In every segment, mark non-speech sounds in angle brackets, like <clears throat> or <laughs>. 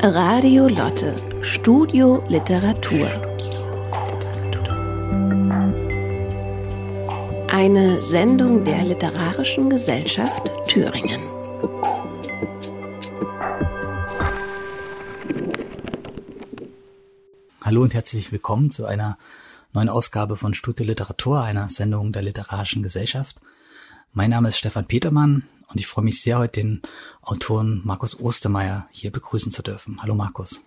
Radio Lotte, Studio Literatur. Eine Sendung der Literarischen Gesellschaft Thüringen. Hallo und herzlich willkommen zu einer neuen Ausgabe von Studio Literatur, einer Sendung der Literarischen Gesellschaft. Mein Name ist Stefan Petermann und ich freue mich sehr, heute den Autoren Markus Ostermeier hier begrüßen zu dürfen. Hallo Markus.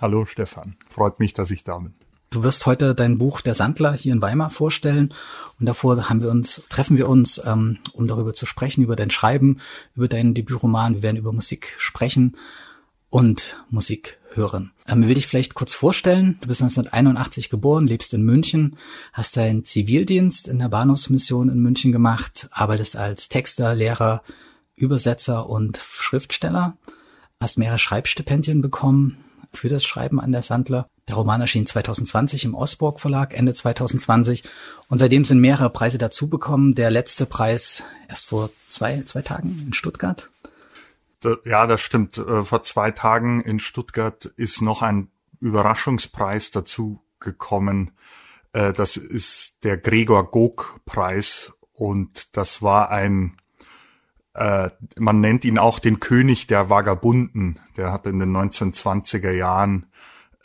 Hallo Stefan, freut mich, dass ich da bin. Du wirst heute dein Buch Der Sandler hier in Weimar vorstellen und davor haben wir uns, treffen wir uns, ähm, um darüber zu sprechen, über dein Schreiben, über deinen Debütroman. Wir werden über Musik sprechen und Musik hören. Ähm, will dich vielleicht kurz vorstellen. Du bist 1981 geboren, lebst in München, hast deinen Zivildienst in der Bahnhofsmission in München gemacht, arbeitest als Texter, Lehrer, Übersetzer und Schriftsteller, hast mehrere Schreibstipendien bekommen für das Schreiben an der Sandler. Der Roman erschien 2020 im Osborg Verlag, Ende 2020. Und seitdem sind mehrere Preise dazubekommen. Der letzte Preis erst vor zwei, zwei Tagen in Stuttgart. Ja, das stimmt. Äh, vor zwei Tagen in Stuttgart ist noch ein Überraschungspreis dazu gekommen. Äh, das ist der Gregor Gog Preis und das war ein, äh, man nennt ihn auch den König der Vagabunden. Der hat in den 1920er Jahren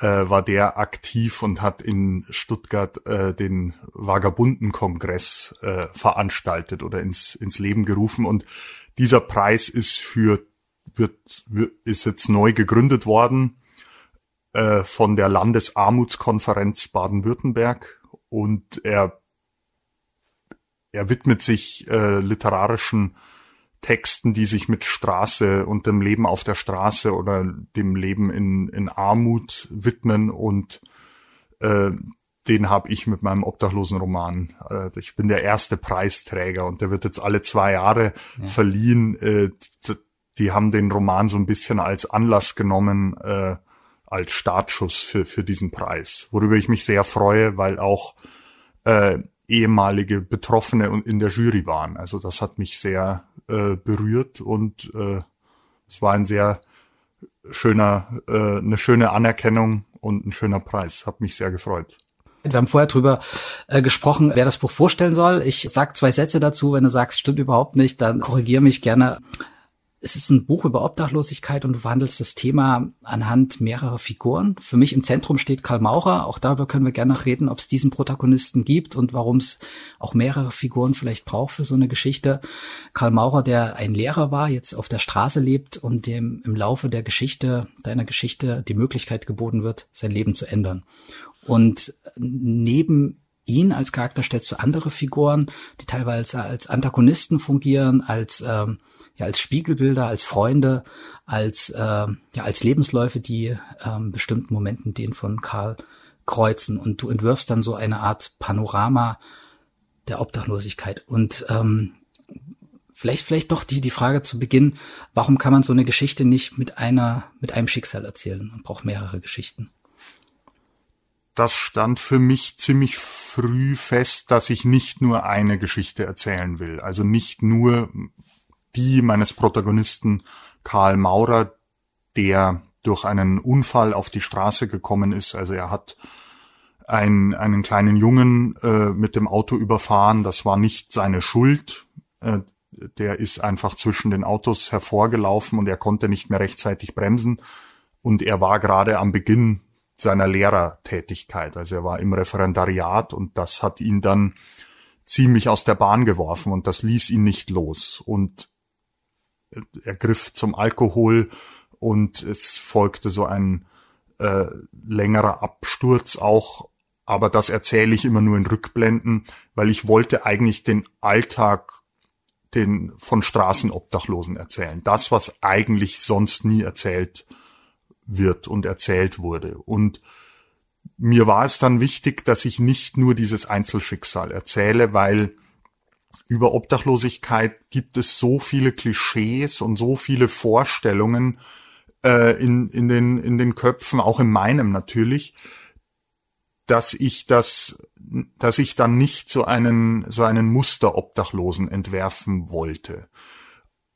war der aktiv und hat in Stuttgart den Vagabundenkongress veranstaltet oder ins, ins Leben gerufen. Und dieser Preis ist für wird, wird ist jetzt neu gegründet worden äh, von der Landesarmutskonferenz Baden-Württemberg und er er widmet sich äh, literarischen Texten, die sich mit Straße und dem Leben auf der Straße oder dem Leben in, in Armut widmen und äh, den habe ich mit meinem Obdachlosenroman. Äh, ich bin der erste Preisträger und der wird jetzt alle zwei Jahre ja. verliehen. Äh, die haben den Roman so ein bisschen als Anlass genommen, äh, als Startschuss für, für diesen Preis, worüber ich mich sehr freue, weil auch äh, ehemalige Betroffene in der Jury waren. Also das hat mich sehr äh, berührt und äh, es war ein sehr schöner, äh, eine schöne Anerkennung und ein schöner Preis. Hat mich sehr gefreut. Wir haben vorher drüber äh, gesprochen, wer das Buch vorstellen soll. Ich sag zwei Sätze dazu. Wenn du sagst, stimmt überhaupt nicht, dann korrigier mich gerne es ist ein Buch über Obdachlosigkeit und du behandelst das Thema anhand mehrerer Figuren. Für mich im Zentrum steht Karl Maurer. Auch darüber können wir gerne noch reden, ob es diesen Protagonisten gibt und warum es auch mehrere Figuren vielleicht braucht für so eine Geschichte. Karl Maurer, der ein Lehrer war, jetzt auf der Straße lebt und dem im Laufe der Geschichte, deiner Geschichte, die Möglichkeit geboten wird, sein Leben zu ändern. Und neben ihn als Charakter stellst du andere Figuren, die teilweise als Antagonisten fungieren, als ähm, ja als Spiegelbilder, als Freunde, als äh, ja als Lebensläufe, die ähm, bestimmten Momenten den von Karl kreuzen. Und du entwirfst dann so eine Art Panorama der Obdachlosigkeit. Und ähm, vielleicht vielleicht doch die die Frage zu Beginn, warum kann man so eine Geschichte nicht mit einer mit einem Schicksal erzählen? Man braucht mehrere Geschichten das stand für mich ziemlich früh fest, dass ich nicht nur eine Geschichte erzählen will. Also nicht nur die meines Protagonisten Karl Maurer, der durch einen Unfall auf die Straße gekommen ist. Also er hat einen, einen kleinen Jungen äh, mit dem Auto überfahren. Das war nicht seine Schuld. Äh, der ist einfach zwischen den Autos hervorgelaufen und er konnte nicht mehr rechtzeitig bremsen. Und er war gerade am Beginn seiner Lehrertätigkeit. Also er war im Referendariat und das hat ihn dann ziemlich aus der Bahn geworfen und das ließ ihn nicht los. Und er griff zum Alkohol und es folgte so ein äh, längerer Absturz auch. Aber das erzähle ich immer nur in Rückblenden, weil ich wollte eigentlich den Alltag den von Straßenobdachlosen erzählen. Das, was eigentlich sonst nie erzählt wird und erzählt wurde. Und mir war es dann wichtig, dass ich nicht nur dieses Einzelschicksal erzähle, weil über Obdachlosigkeit gibt es so viele Klischees und so viele Vorstellungen äh, in, in, den, in den Köpfen, auch in meinem natürlich, dass ich das, dass ich dann nicht so einen, so einen Musterobdachlosen entwerfen wollte.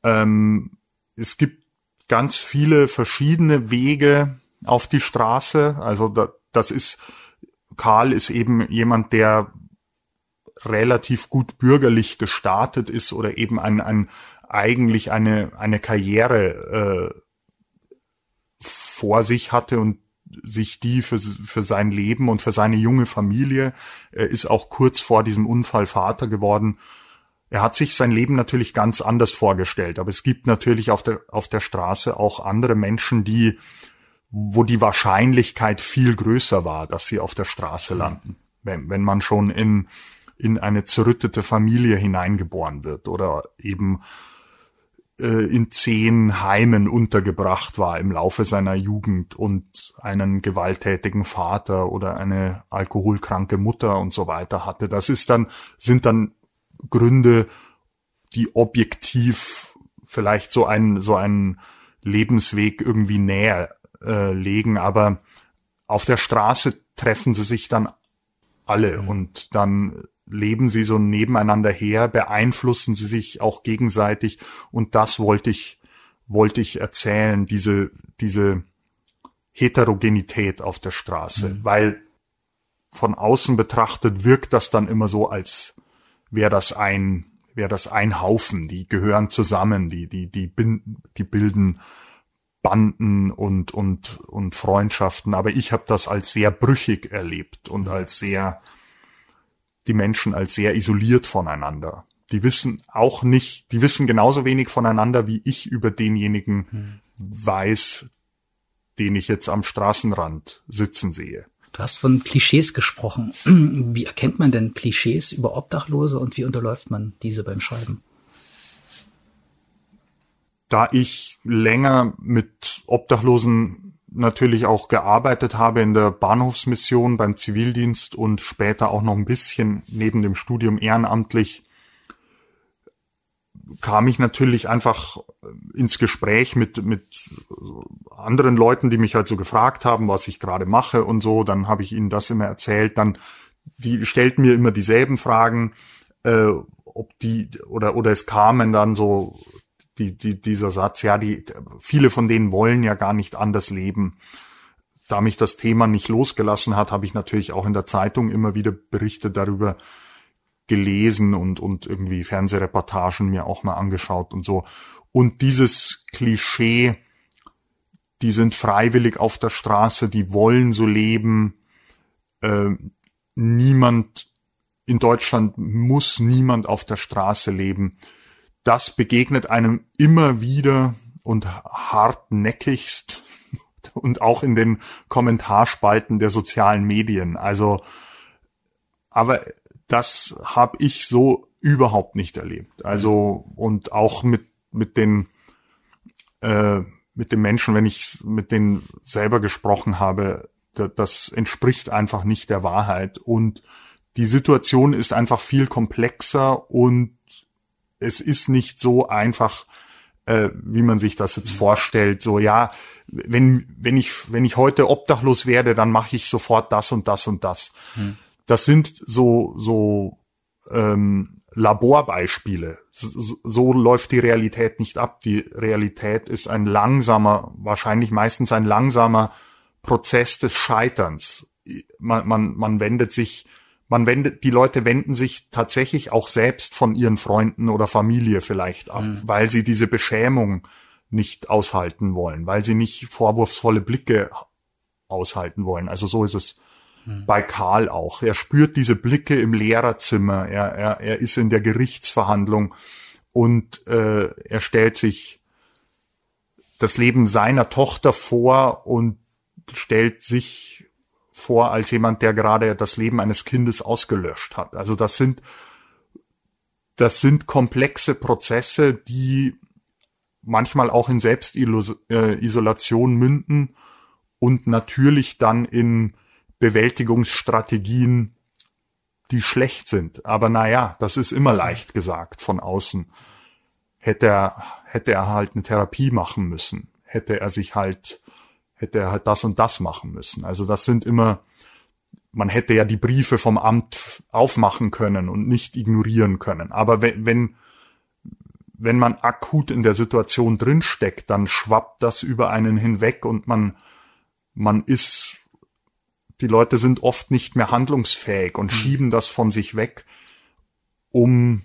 Ähm, es gibt ganz viele verschiedene Wege auf die Straße. Also da, das ist, Karl ist eben jemand, der relativ gut bürgerlich gestartet ist oder eben ein, ein eigentlich eine, eine Karriere äh, vor sich hatte und sich die für, für sein Leben und für seine junge Familie. Er ist auch kurz vor diesem Unfall Vater geworden. Er hat sich sein Leben natürlich ganz anders vorgestellt, aber es gibt natürlich auf der, auf der Straße auch andere Menschen, die, wo die Wahrscheinlichkeit viel größer war, dass sie auf der Straße landen. Wenn, wenn man schon in, in eine zerrüttete Familie hineingeboren wird oder eben äh, in zehn Heimen untergebracht war im Laufe seiner Jugend und einen gewalttätigen Vater oder eine alkoholkranke Mutter und so weiter hatte. Das ist dann, sind dann Gründe, die objektiv vielleicht so einen, so einen Lebensweg irgendwie näher äh, legen, aber auf der Straße treffen sie sich dann alle mhm. und dann leben sie so nebeneinander her, beeinflussen sie sich auch gegenseitig und das wollte ich, wollte ich erzählen, diese, diese Heterogenität auf der Straße, mhm. weil von außen betrachtet wirkt das dann immer so, als wäre das ein, wäre das ein Haufen, die gehören zusammen, die, die, die, die bilden Banden und, und, und Freundschaften, aber ich habe das als sehr brüchig erlebt und mhm. als sehr, die Menschen als sehr isoliert voneinander. Die wissen auch nicht, die wissen genauso wenig voneinander, wie ich über denjenigen hm. weiß, den ich jetzt am Straßenrand sitzen sehe. Du hast von Klischees gesprochen. <clears throat> Wie erkennt man denn Klischees über Obdachlose und wie unterläuft man diese beim Schreiben? Da ich länger mit Obdachlosen natürlich auch gearbeitet habe in der Bahnhofsmission beim Zivildienst und später auch noch ein bisschen neben dem Studium ehrenamtlich, kam ich natürlich einfach ins Gespräch mit, mit anderen Leuten, die mich halt so gefragt haben, was ich gerade mache und so. Dann habe ich ihnen das immer erzählt. Dann, die stellten mir immer dieselben Fragen, äh, ob die, oder, oder es kamen dann so die, die, dieser Satz, ja, die, viele von denen wollen ja gar nicht anders leben. Da mich das Thema nicht losgelassen hat, habe ich natürlich auch in der Zeitung immer wieder Berichte darüber gelesen und, und irgendwie Fernsehreportagen mir auch mal angeschaut und so. Und dieses Klischee, die sind freiwillig auf der Straße, die wollen so leben. Äh, niemand in Deutschland muss niemand auf der Straße leben das begegnet einem immer wieder und hartnäckigst <laughs> und auch in den Kommentarspalten der sozialen Medien. Also, aber das habe ich so überhaupt nicht erlebt. Also und auch mit mit den äh, mit den Menschen, wenn ich mit denen selber gesprochen habe, das entspricht einfach nicht der Wahrheit und die Situation ist einfach viel komplexer und es ist nicht so einfach, äh, wie man sich das jetzt vorstellt. So ja, wenn wenn ich wenn ich heute obdachlos werde, dann mache ich sofort das und das und das. Hm. Das sind so so ähm, Laborbeispiele. So, so läuft die Realität nicht ab. Die Realität ist ein langsamer, wahrscheinlich meistens ein langsamer Prozess des Scheiterns. Man, man, man wendet sich man wendet, die Leute wenden sich tatsächlich auch selbst von ihren Freunden oder Familie vielleicht ab, mhm. weil sie diese Beschämung nicht aushalten wollen, weil sie nicht vorwurfsvolle Blicke aushalten wollen. Also so ist es mhm. bei Karl auch. Er spürt diese Blicke im Lehrerzimmer, er, er, er ist in der Gerichtsverhandlung und äh, er stellt sich das Leben seiner Tochter vor und stellt sich vor als jemand, der gerade das Leben eines Kindes ausgelöscht hat. Also das sind, das sind komplexe Prozesse, die manchmal auch in Selbstisolation münden und natürlich dann in Bewältigungsstrategien, die schlecht sind. Aber naja, das ist immer leicht gesagt von außen. Hätte er, hätte er halt eine Therapie machen müssen, hätte er sich halt hätte er halt das und das machen müssen. Also das sind immer, man hätte ja die Briefe vom Amt aufmachen können und nicht ignorieren können. Aber wenn, wenn, wenn man akut in der Situation drinsteckt, dann schwappt das über einen hinweg und man, man ist, die Leute sind oft nicht mehr handlungsfähig und mhm. schieben das von sich weg, um,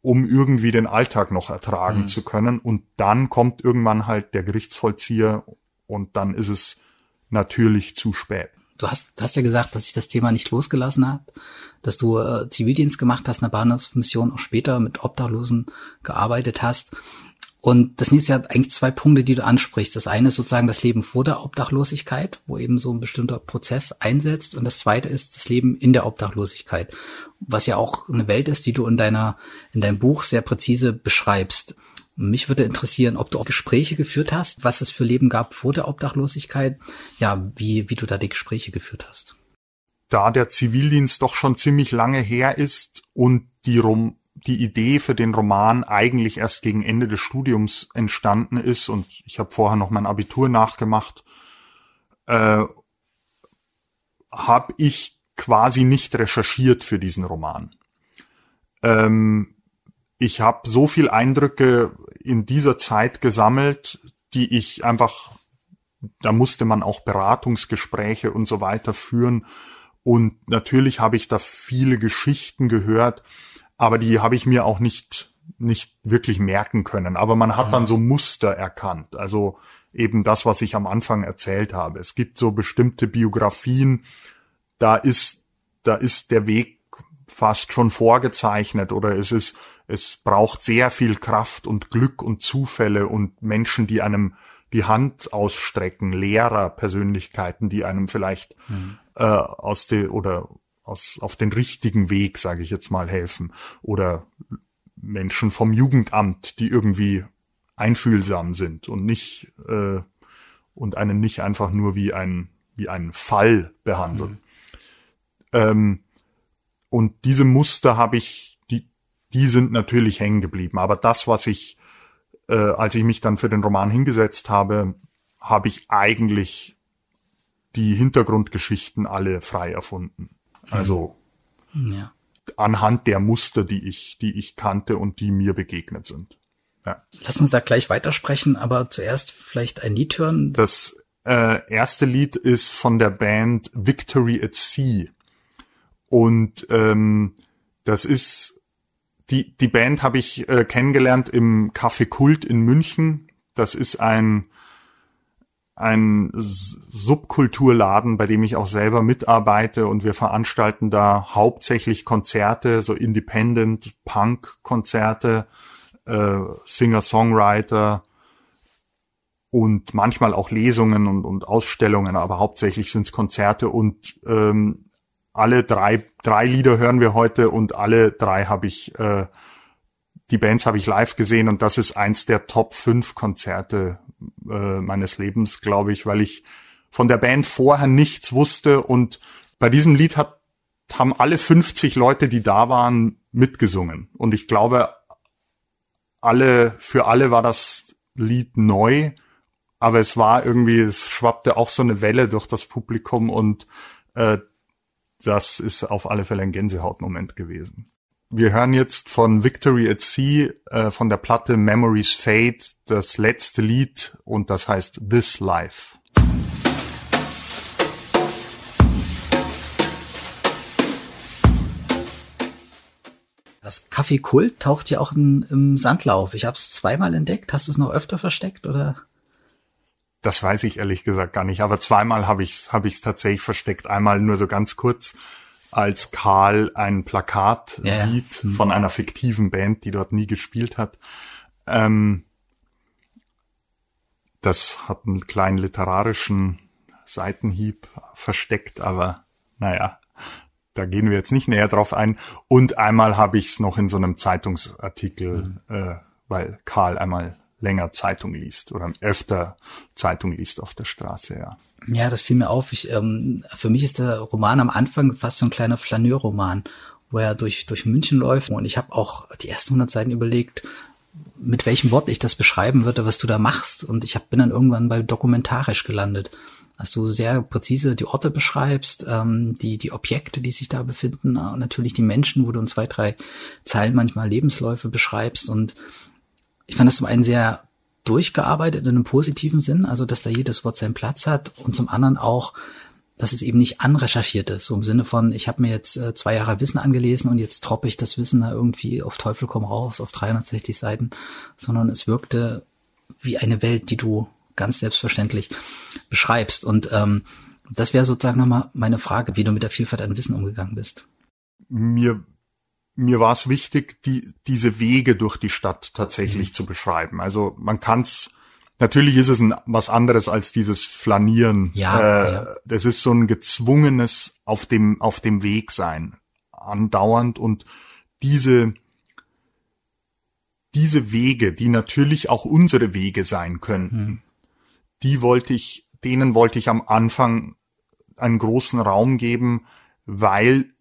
um irgendwie den Alltag noch ertragen mhm. zu können. Und dann kommt irgendwann halt der Gerichtsvollzieher und dann ist es natürlich zu spät. Du hast, hast ja gesagt, dass sich das Thema nicht losgelassen hat, dass du äh, Zivildienst gemacht hast, eine Bahnhofsmission, auch später mit Obdachlosen gearbeitet hast. Und das jetzt ja eigentlich zwei Punkte, die du ansprichst. Das eine ist sozusagen das Leben vor der Obdachlosigkeit, wo eben so ein bestimmter Prozess einsetzt. Und das zweite ist das Leben in der Obdachlosigkeit, was ja auch eine Welt ist, die du in deiner, in deinem Buch sehr präzise beschreibst. Mich würde interessieren, ob du auch Gespräche geführt hast, was es für Leben gab vor der Obdachlosigkeit. Ja, wie, wie du da die Gespräche geführt hast. Da der Zivildienst doch schon ziemlich lange her ist und die, Rom die Idee für den Roman eigentlich erst gegen Ende des Studiums entstanden ist und ich habe vorher noch mein Abitur nachgemacht, äh, habe ich quasi nicht recherchiert für diesen Roman. Ähm, ich habe so viel Eindrücke in dieser Zeit gesammelt, die ich einfach, da musste man auch Beratungsgespräche und so weiter führen. Und natürlich habe ich da viele Geschichten gehört, aber die habe ich mir auch nicht, nicht wirklich merken können. Aber man hat dann so Muster erkannt. Also eben das, was ich am Anfang erzählt habe. Es gibt so bestimmte Biografien, da ist, da ist der Weg fast schon vorgezeichnet oder es ist es braucht sehr viel Kraft und Glück und Zufälle und Menschen, die einem die Hand ausstrecken, Lehrer, Persönlichkeiten, die einem vielleicht mhm. äh, aus der oder aus auf den richtigen Weg, sage ich jetzt mal, helfen oder Menschen vom Jugendamt, die irgendwie einfühlsam sind und nicht äh, und einen nicht einfach nur wie ein wie einen Fall behandeln. Mhm. Ähm, und diese Muster habe ich die sind natürlich hängen geblieben. Aber das, was ich, äh, als ich mich dann für den Roman hingesetzt habe, habe ich eigentlich die Hintergrundgeschichten alle frei erfunden. Also ja. anhand der Muster, die ich, die ich kannte und die mir begegnet sind. Ja. Lass uns da gleich weitersprechen, aber zuerst vielleicht ein Lied hören. Das äh, erste Lied ist von der Band Victory at Sea. Und ähm, das ist die, die Band habe ich äh, kennengelernt im Café Kult in München. Das ist ein, ein Subkulturladen, bei dem ich auch selber mitarbeite und wir veranstalten da hauptsächlich Konzerte, so Independent Punk Konzerte, äh, Singer-Songwriter und manchmal auch Lesungen und, und Ausstellungen, aber hauptsächlich sind es Konzerte und ähm, alle drei, drei Lieder hören wir heute und alle drei habe ich, äh, die Bands habe ich live gesehen und das ist eins der Top 5 Konzerte äh, meines Lebens, glaube ich, weil ich von der Band vorher nichts wusste und bei diesem Lied hat, haben alle 50 Leute, die da waren, mitgesungen. Und ich glaube, alle, für alle war das Lied neu, aber es war irgendwie, es schwappte auch so eine Welle durch das Publikum und äh, das ist auf alle Fälle ein Gänsehautmoment gewesen. Wir hören jetzt von Victory at Sea äh, von der Platte Memories Fade das letzte Lied und das heißt This Life. Das Kaffee Kult taucht ja auch in, im Sandlauf. Ich habe es zweimal entdeckt. Hast du es noch öfter versteckt oder? Das weiß ich ehrlich gesagt gar nicht. Aber zweimal habe ich es hab ich's tatsächlich versteckt. Einmal nur so ganz kurz, als Karl ein Plakat ja, sieht ja. Mhm. von einer fiktiven Band, die dort nie gespielt hat. Ähm, das hat einen kleinen literarischen Seitenhieb versteckt, aber naja, da gehen wir jetzt nicht näher drauf ein. Und einmal habe ich es noch in so einem Zeitungsartikel, mhm. äh, weil Karl einmal länger Zeitung liest oder öfter Zeitung liest auf der Straße, ja. Ja, das fiel mir auf. Ich, ähm, für mich ist der Roman am Anfang fast so ein kleiner Flaneurroman, wo er durch, durch München läuft. Und ich habe auch die ersten 100 Seiten überlegt, mit welchem Wort ich das beschreiben würde, was du da machst. Und ich hab, bin dann irgendwann bei dokumentarisch gelandet. dass du sehr präzise die Orte beschreibst, ähm, die, die Objekte, die sich da befinden, äh, natürlich die Menschen, wo du in zwei, drei Zeilen manchmal Lebensläufe beschreibst. Und ich fand das zum einen sehr durchgearbeitet in einem positiven Sinn, also dass da jedes Wort seinen Platz hat und zum anderen auch, dass es eben nicht anrecherchiert ist, so im Sinne von, ich habe mir jetzt äh, zwei Jahre Wissen angelesen und jetzt troppe ich das Wissen da irgendwie auf Teufel komm raus auf 360 Seiten, sondern es wirkte wie eine Welt, die du ganz selbstverständlich beschreibst. Und ähm, das wäre sozusagen nochmal meine Frage, wie du mit der Vielfalt an Wissen umgegangen bist. Mir, mir war es wichtig, die, diese Wege durch die Stadt tatsächlich mhm. zu beschreiben. Also man kann es Natürlich ist es ein, was anderes als dieses Flanieren. Ja, äh, ja. Das ist so ein gezwungenes auf dem, auf dem Weg sein. Andauernd und diese, diese Wege, die natürlich auch unsere Wege sein könnten, hm. die wollte ich, denen wollte ich am Anfang einen großen Raum geben, weil,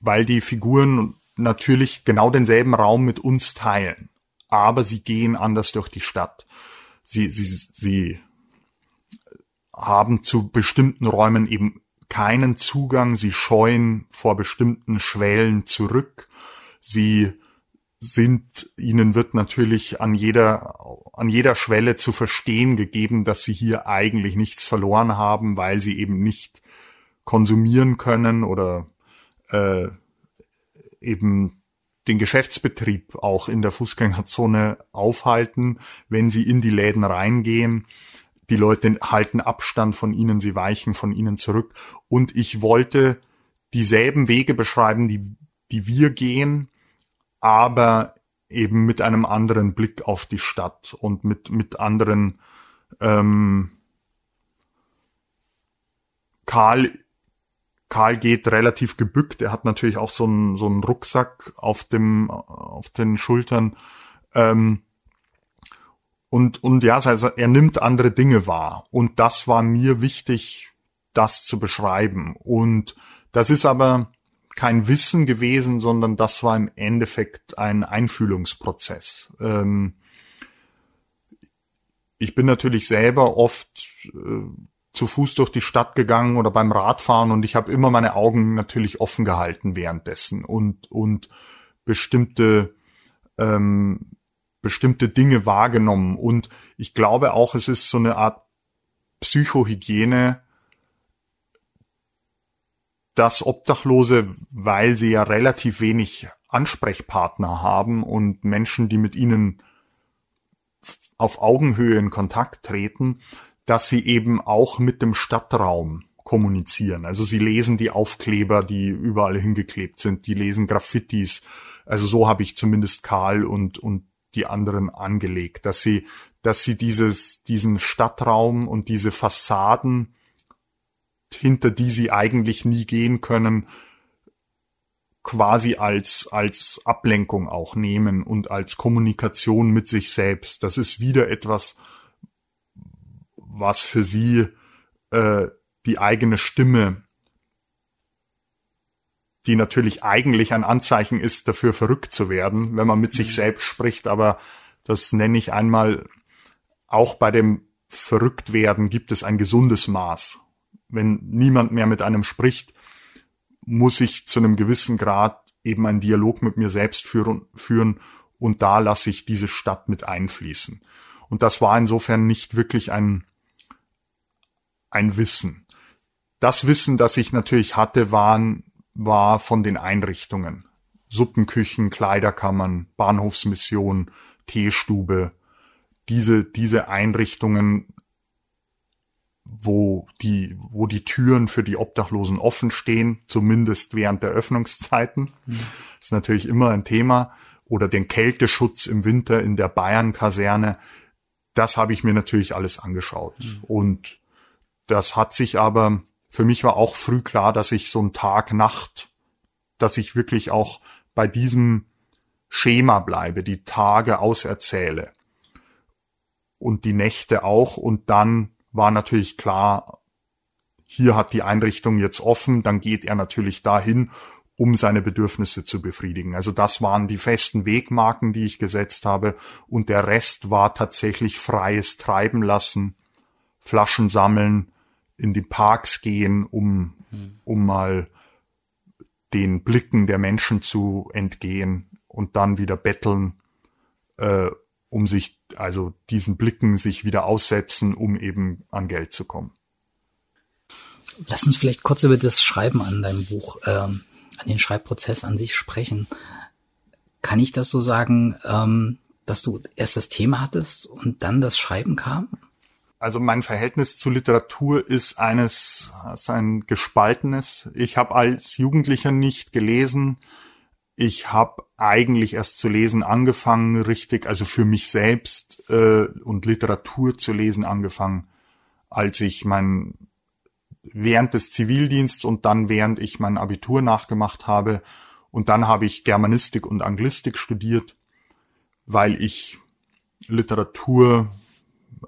weil die Figuren natürlich genau denselben Raum mit uns teilen. Aber sie gehen anders durch die Stadt. Sie, sie, sie haben zu bestimmten Räumen eben keinen Zugang, sie scheuen vor bestimmten Schwellen zurück, sie sind, ihnen wird natürlich an jeder, an jeder Schwelle zu verstehen gegeben, dass sie hier eigentlich nichts verloren haben, weil sie eben nicht konsumieren können oder äh, eben den Geschäftsbetrieb auch in der Fußgängerzone aufhalten, wenn sie in die Läden reingehen. Die Leute halten Abstand von ihnen, sie weichen von ihnen zurück. Und ich wollte dieselben Wege beschreiben, die, die wir gehen, aber eben mit einem anderen Blick auf die Stadt und mit, mit anderen ähm, Karl Karl geht relativ gebückt. Er hat natürlich auch so einen, so einen Rucksack auf dem, auf den Schultern. Ähm, und, und ja, also er nimmt andere Dinge wahr. Und das war mir wichtig, das zu beschreiben. Und das ist aber kein Wissen gewesen, sondern das war im Endeffekt ein Einfühlungsprozess. Ähm, ich bin natürlich selber oft äh, zu Fuß durch die Stadt gegangen oder beim Radfahren und ich habe immer meine Augen natürlich offen gehalten währenddessen und und bestimmte ähm, bestimmte Dinge wahrgenommen. Und ich glaube auch es ist so eine Art Psychohygiene dass Obdachlose, weil sie ja relativ wenig Ansprechpartner haben und Menschen, die mit ihnen auf Augenhöhe in Kontakt treten, dass sie eben auch mit dem Stadtraum kommunizieren. Also sie lesen die Aufkleber, die überall hingeklebt sind, die lesen Graffitis. Also so habe ich zumindest Karl und, und die anderen angelegt, dass sie, dass sie dieses, diesen Stadtraum und diese Fassaden, hinter die sie eigentlich nie gehen können, quasi als, als Ablenkung auch nehmen und als Kommunikation mit sich selbst. Das ist wieder etwas, was für sie äh, die eigene Stimme, die natürlich eigentlich ein Anzeichen ist, dafür verrückt zu werden, wenn man mit sich mhm. selbst spricht, aber das nenne ich einmal, auch bei dem Verrücktwerden gibt es ein gesundes Maß. Wenn niemand mehr mit einem spricht, muss ich zu einem gewissen Grad eben einen Dialog mit mir selbst führen, führen und da lasse ich diese Stadt mit einfließen. Und das war insofern nicht wirklich ein ein Wissen. Das Wissen, das ich natürlich hatte, waren, war von den Einrichtungen. Suppenküchen, Kleiderkammern, Bahnhofsmission, Teestube, diese, diese Einrichtungen, wo die, wo die Türen für die Obdachlosen offen stehen, zumindest während der Öffnungszeiten. Mhm. ist natürlich immer ein Thema. Oder den Kälteschutz im Winter in der Bayern-Kaserne. Das habe ich mir natürlich alles angeschaut. Mhm. Und das hat sich aber, für mich war auch früh klar, dass ich so ein Tag-Nacht, dass ich wirklich auch bei diesem Schema bleibe, die Tage auserzähle. Und die Nächte auch. Und dann war natürlich klar, hier hat die Einrichtung jetzt offen, dann geht er natürlich dahin, um seine Bedürfnisse zu befriedigen. Also das waren die festen Wegmarken, die ich gesetzt habe. Und der Rest war tatsächlich freies Treiben lassen Flaschen sammeln, in die Parks gehen, um, um mal den Blicken der Menschen zu entgehen und dann wieder betteln, äh, um sich, also diesen Blicken sich wieder aussetzen, um eben an Geld zu kommen. Lass uns vielleicht kurz über das Schreiben an deinem Buch, ähm, an den Schreibprozess an sich sprechen. Kann ich das so sagen, ähm, dass du erst das Thema hattest und dann das Schreiben kam? Also mein Verhältnis zu Literatur ist eines, ist ein gespaltenes. Ich habe als Jugendlicher nicht gelesen. Ich habe eigentlich erst zu lesen angefangen, richtig, also für mich selbst äh, und Literatur zu lesen angefangen, als ich mein während des Zivildiensts und dann während ich mein Abitur nachgemacht habe. Und dann habe ich Germanistik und Anglistik studiert, weil ich Literatur,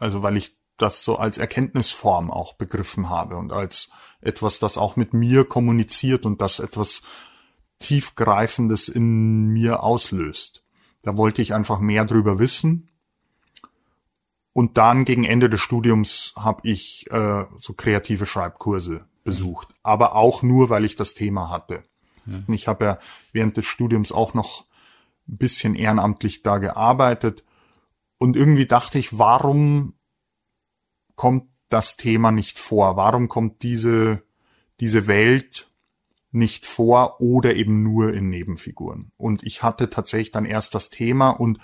also weil ich das so als Erkenntnisform auch begriffen habe und als etwas, das auch mit mir kommuniziert und das etwas tiefgreifendes in mir auslöst. Da wollte ich einfach mehr drüber wissen. Und dann gegen Ende des Studiums habe ich äh, so kreative Schreibkurse besucht, aber auch nur, weil ich das Thema hatte. Mhm. Ich habe ja während des Studiums auch noch ein bisschen ehrenamtlich da gearbeitet und irgendwie dachte ich, warum kommt das Thema nicht vor? Warum kommt diese, diese Welt nicht vor oder eben nur in Nebenfiguren? Und ich hatte tatsächlich dann erst das Thema und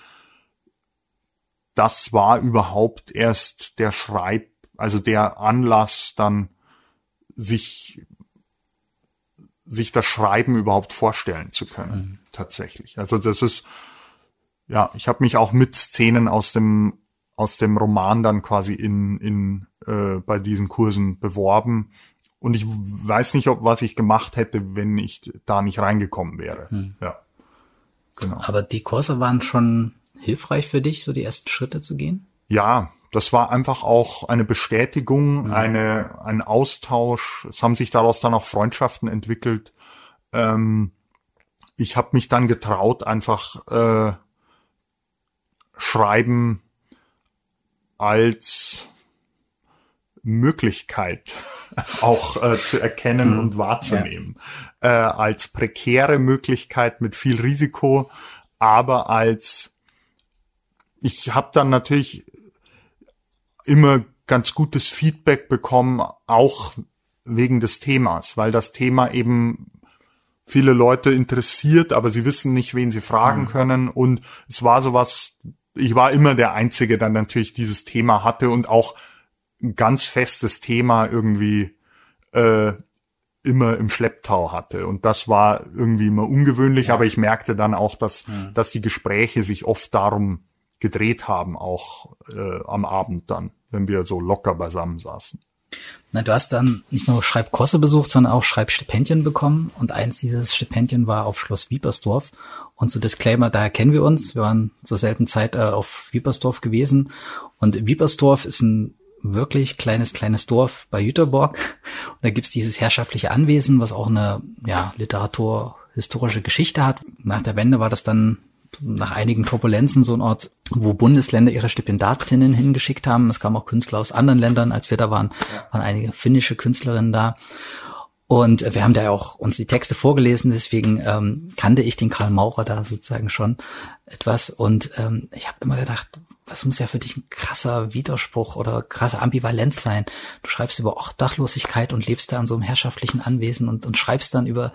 das war überhaupt erst der Schreib, also der Anlass dann sich sich das Schreiben überhaupt vorstellen zu können, mhm. tatsächlich. Also das ist, ja, ich habe mich auch mit Szenen aus dem aus dem Roman dann quasi in, in äh, bei diesen Kursen beworben. Und ich weiß nicht, ob was ich gemacht hätte, wenn ich da nicht reingekommen wäre. Hm. Ja. Genau. Aber die Kurse waren schon hilfreich für dich, so die ersten Schritte zu gehen? Ja, das war einfach auch eine Bestätigung, mhm. eine, ein Austausch. Es haben sich daraus dann auch Freundschaften entwickelt. Ähm, ich habe mich dann getraut, einfach äh, Schreiben als Möglichkeit <laughs> auch äh, zu erkennen mhm. und wahrzunehmen. Ja. Äh, als prekäre Möglichkeit mit viel Risiko, aber als ich habe dann natürlich immer ganz gutes Feedback bekommen, auch wegen des Themas, weil das Thema eben viele Leute interessiert, aber sie wissen nicht, wen sie fragen mhm. können. Und es war sowas, ich war immer der Einzige, der natürlich dieses Thema hatte und auch ein ganz festes Thema irgendwie äh, immer im Schlepptau hatte. Und das war irgendwie immer ungewöhnlich, ja. aber ich merkte dann auch, dass, ja. dass die Gespräche sich oft darum gedreht haben, auch äh, am Abend dann, wenn wir so locker beisammen saßen. Na, du hast dann nicht nur Schreibkurse besucht, sondern auch Schreibstipendien bekommen. Und eins dieses Stipendien war auf Schloss Wiepersdorf. Und so Disclaimer, daher kennen wir uns. Wir waren zur selben Zeit äh, auf Wiepersdorf gewesen. Und Wiepersdorf ist ein wirklich kleines, kleines Dorf bei Jüterborg. Und da gibt's dieses herrschaftliche Anwesen, was auch eine ja, literaturhistorische Geschichte hat. Nach der Wende war das dann nach einigen Turbulenzen so ein Ort, wo Bundesländer ihre Stipendatinnen hingeschickt haben. Es kamen auch Künstler aus anderen Ländern, als wir da waren, waren einige finnische Künstlerinnen da. Und wir haben da ja auch uns die Texte vorgelesen, deswegen ähm, kannte ich den Karl Maurer da sozusagen schon etwas. Und ähm, ich habe immer gedacht, was muss ja für dich ein krasser Widerspruch oder krasser Ambivalenz sein? Du schreibst über Obdachlosigkeit und lebst da in so einem herrschaftlichen Anwesen und, und schreibst dann über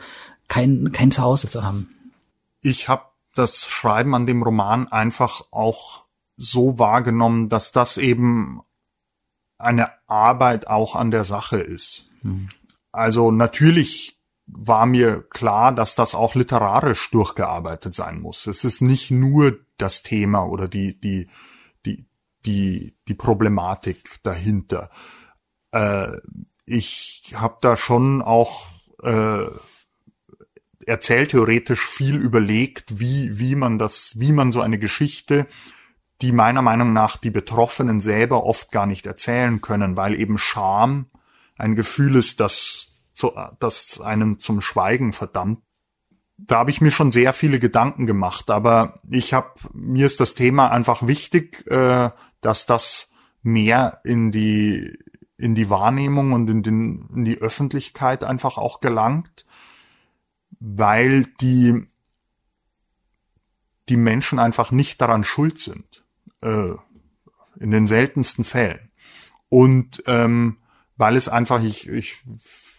kein, kein Zuhause zu haben. Ich habe das Schreiben an dem Roman einfach auch so wahrgenommen, dass das eben eine Arbeit auch an der Sache ist. Mhm. Also natürlich war mir klar, dass das auch literarisch durchgearbeitet sein muss. Es ist nicht nur das Thema oder die, die, die, die, die Problematik dahinter. Äh, ich habe da schon auch äh, erzähltheoretisch viel überlegt, wie, wie man das, wie man so eine Geschichte, die meiner Meinung nach die Betroffenen selber oft gar nicht erzählen können, weil eben Scham ein Gefühl ist, das, das einen zum Schweigen verdammt. Da habe ich mir schon sehr viele Gedanken gemacht, aber ich habe mir ist das Thema einfach wichtig, äh, dass das mehr in die in die Wahrnehmung und in, den, in die Öffentlichkeit einfach auch gelangt, weil die, die Menschen einfach nicht daran schuld sind. Äh, in den seltensten Fällen. Und ähm, weil es einfach, ich, ich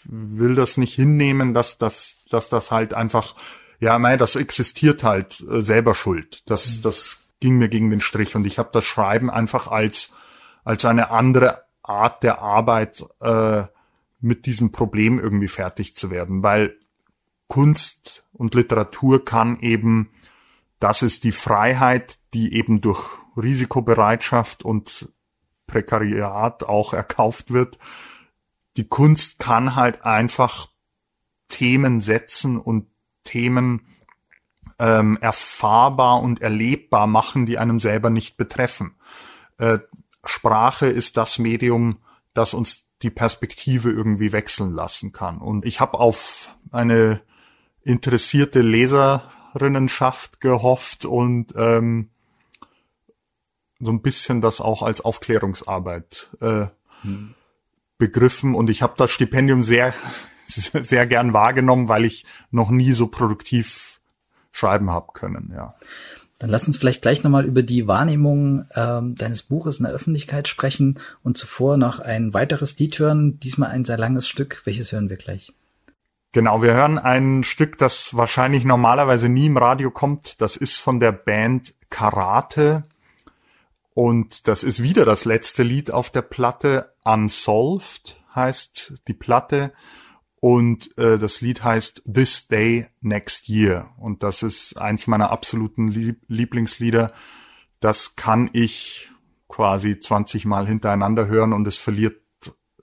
will das nicht hinnehmen, dass, dass, dass das halt einfach, ja, mei, das existiert halt äh, selber schuld. Das, mhm. das ging mir gegen den Strich und ich habe das Schreiben einfach als, als eine andere Art der Arbeit äh, mit diesem Problem irgendwie fertig zu werden, weil Kunst und Literatur kann eben, das ist die Freiheit, die eben durch Risikobereitschaft und Prekariat auch erkauft wird. Die Kunst kann halt einfach Themen setzen und Themen ähm, erfahrbar und erlebbar machen, die einem selber nicht betreffen. Äh, Sprache ist das Medium, das uns die Perspektive irgendwie wechseln lassen kann. Und ich habe auf eine interessierte Leserinnenschaft gehofft und ähm, so ein bisschen das auch als Aufklärungsarbeit äh, hm. begriffen. Und ich habe das Stipendium sehr, <laughs> sehr gern wahrgenommen, weil ich noch nie so produktiv schreiben habe können, ja. Dann lass uns vielleicht gleich nochmal über die Wahrnehmung ähm, deines Buches in der Öffentlichkeit sprechen und zuvor noch ein weiteres Lied hören, diesmal ein sehr langes Stück. Welches hören wir gleich? Genau, wir hören ein Stück, das wahrscheinlich normalerweise nie im Radio kommt. Das ist von der Band Karate und das ist wieder das letzte Lied auf der Platte. Unsolved heißt die Platte. Und äh, das Lied heißt This Day Next Year. Und das ist eins meiner absoluten Lieb Lieblingslieder. Das kann ich quasi 20 Mal hintereinander hören und es verliert,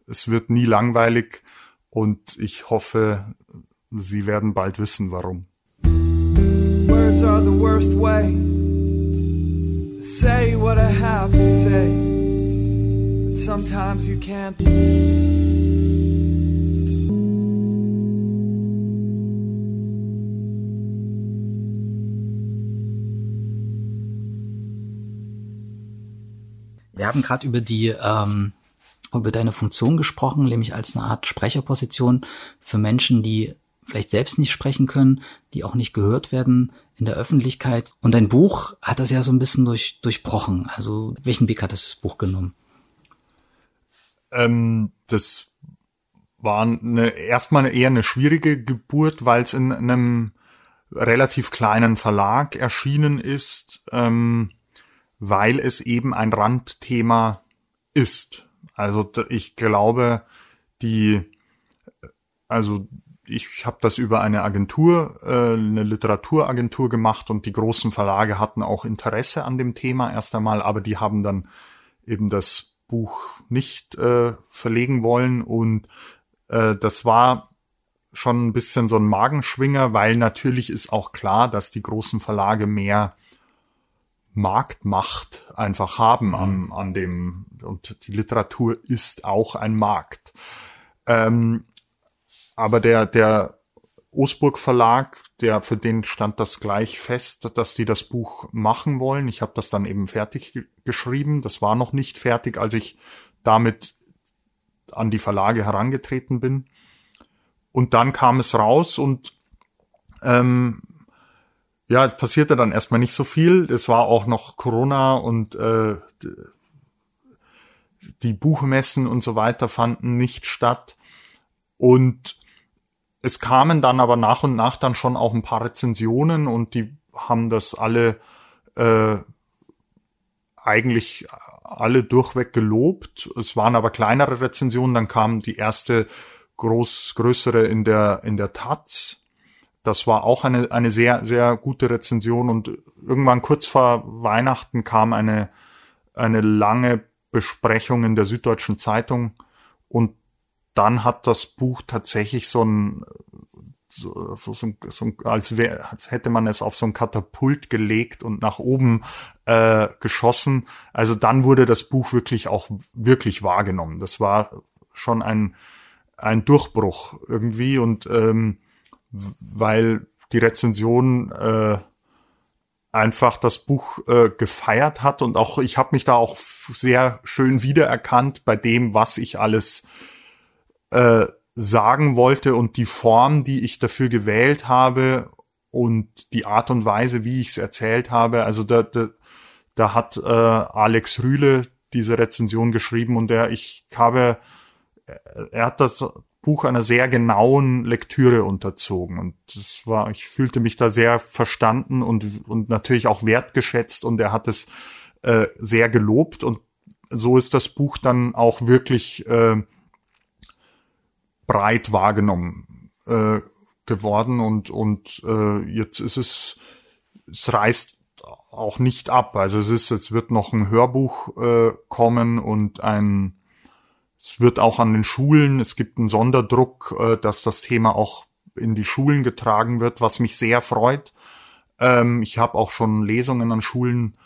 es wird nie langweilig. Und ich hoffe, Sie werden bald wissen, warum. Words are the worst way say what I have to say, but sometimes you can't. Wir haben gerade über die ähm, über deine Funktion gesprochen, nämlich als eine Art Sprecherposition für Menschen, die vielleicht selbst nicht sprechen können, die auch nicht gehört werden in der Öffentlichkeit. Und dein Buch hat das ja so ein bisschen durch, durchbrochen. Also welchen Weg hat das Buch genommen? Ähm, das war eine, erstmal eher eine schwierige Geburt, weil es in einem relativ kleinen Verlag erschienen ist, ähm, weil es eben ein Randthema ist. Also ich glaube, die, also ich habe das über eine Agentur, äh, eine Literaturagentur gemacht und die großen Verlage hatten auch Interesse an dem Thema erst einmal, aber die haben dann eben das Buch nicht äh, verlegen wollen und äh, das war schon ein bisschen so ein Magenschwinger, weil natürlich ist auch klar, dass die großen Verlage mehr Marktmacht einfach haben an, mhm. an dem und die Literatur ist auch ein Markt. Ähm, aber der, der Osburg Verlag, der für den stand das gleich fest, dass die das Buch machen wollen. Ich habe das dann eben fertig geschrieben. Das war noch nicht fertig, als ich damit an die Verlage herangetreten bin. Und dann kam es raus und ähm, ja, es passierte dann erstmal nicht so viel. Es war auch noch Corona und äh, die Buchmessen und so weiter fanden nicht statt. Und es kamen dann aber nach und nach dann schon auch ein paar Rezensionen und die haben das alle äh, eigentlich alle durchweg gelobt. Es waren aber kleinere Rezensionen. Dann kam die erste groß größere in der in der Taz. Das war auch eine eine sehr sehr gute Rezension und irgendwann kurz vor Weihnachten kam eine eine lange Besprechung in der Süddeutschen Zeitung und dann hat das Buch tatsächlich so ein so, so, so, so als, wär, als hätte man es auf so ein Katapult gelegt und nach oben äh, geschossen. Also dann wurde das Buch wirklich auch wirklich wahrgenommen. Das war schon ein ein Durchbruch irgendwie und ähm, weil die Rezension äh, einfach das Buch äh, gefeiert hat und auch ich habe mich da auch sehr schön wiedererkannt bei dem, was ich alles äh, sagen wollte und die Form, die ich dafür gewählt habe und die Art und Weise, wie ich es erzählt habe. Also da, da, da hat äh, Alex Rühle diese Rezension geschrieben und er, ich habe, er hat das Buch einer sehr genauen Lektüre unterzogen. Und das war, ich fühlte mich da sehr verstanden und, und natürlich auch wertgeschätzt. Und er hat es äh, sehr gelobt. Und so ist das Buch dann auch wirklich äh, breit wahrgenommen äh, geworden. Und und äh, jetzt ist es es reißt auch nicht ab. Also es ist, es wird noch ein Hörbuch äh, kommen und ein es wird auch an den Schulen, es gibt einen Sonderdruck, äh, dass das Thema auch in die Schulen getragen wird, was mich sehr freut. Ähm, ich habe auch schon Lesungen an Schulen